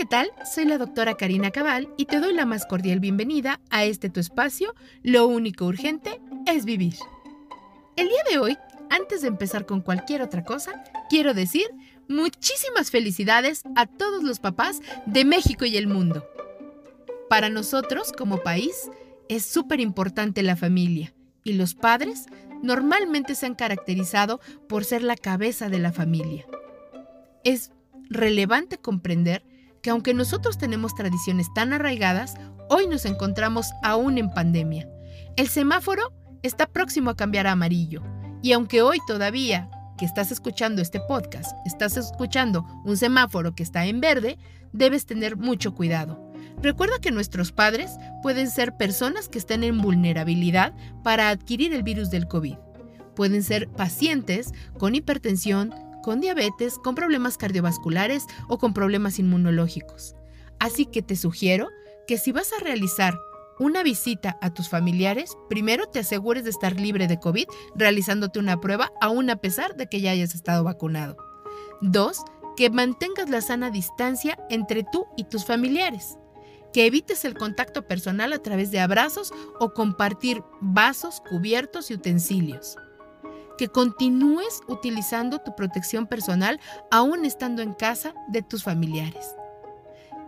¿qué tal? Soy la doctora Karina Cabal y te doy la más cordial bienvenida a este tu espacio. Lo único urgente es vivir. El día de hoy, antes de empezar con cualquier otra cosa, quiero decir muchísimas felicidades a todos los papás de México y el mundo. Para nosotros, como país, es súper importante la familia y los padres normalmente se han caracterizado por ser la cabeza de la familia. Es relevante comprender que aunque nosotros tenemos tradiciones tan arraigadas, hoy nos encontramos aún en pandemia. El semáforo está próximo a cambiar a amarillo y aunque hoy todavía que estás escuchando este podcast, estás escuchando un semáforo que está en verde, debes tener mucho cuidado. Recuerda que nuestros padres pueden ser personas que estén en vulnerabilidad para adquirir el virus del COVID. Pueden ser pacientes con hipertensión, con diabetes, con problemas cardiovasculares o con problemas inmunológicos. Así que te sugiero que si vas a realizar una visita a tus familiares, primero te asegures de estar libre de COVID realizándote una prueba aún a pesar de que ya hayas estado vacunado. Dos, que mantengas la sana distancia entre tú y tus familiares. Que evites el contacto personal a través de abrazos o compartir vasos, cubiertos y utensilios que continúes utilizando tu protección personal aún estando en casa de tus familiares.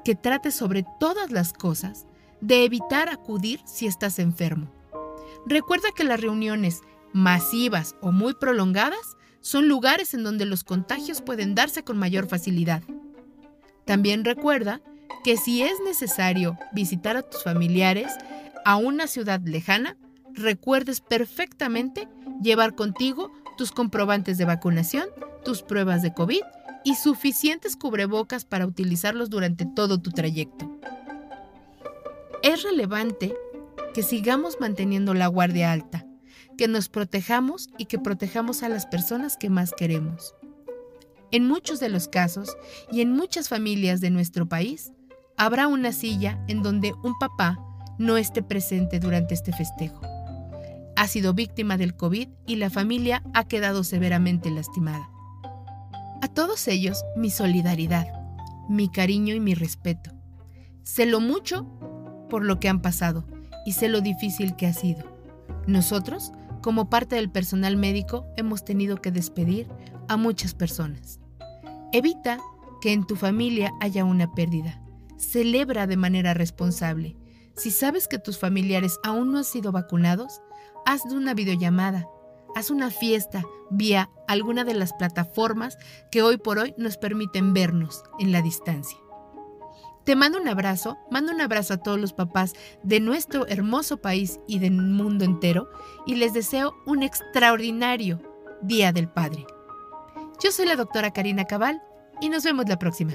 Que trates sobre todas las cosas de evitar acudir si estás enfermo. Recuerda que las reuniones masivas o muy prolongadas son lugares en donde los contagios pueden darse con mayor facilidad. También recuerda que si es necesario visitar a tus familiares a una ciudad lejana, recuerdes perfectamente llevar contigo tus comprobantes de vacunación, tus pruebas de COVID y suficientes cubrebocas para utilizarlos durante todo tu trayecto. Es relevante que sigamos manteniendo la guardia alta, que nos protejamos y que protejamos a las personas que más queremos. En muchos de los casos y en muchas familias de nuestro país, habrá una silla en donde un papá no esté presente durante este festejo ha sido víctima del COVID y la familia ha quedado severamente lastimada. A todos ellos, mi solidaridad, mi cariño y mi respeto. Sé lo mucho por lo que han pasado y sé lo difícil que ha sido. Nosotros, como parte del personal médico, hemos tenido que despedir a muchas personas. Evita que en tu familia haya una pérdida. Celebra de manera responsable. Si sabes que tus familiares aún no han sido vacunados, haz una videollamada, haz una fiesta vía alguna de las plataformas que hoy por hoy nos permiten vernos en la distancia. Te mando un abrazo, mando un abrazo a todos los papás de nuestro hermoso país y del mundo entero y les deseo un extraordinario Día del Padre. Yo soy la doctora Karina Cabal y nos vemos la próxima.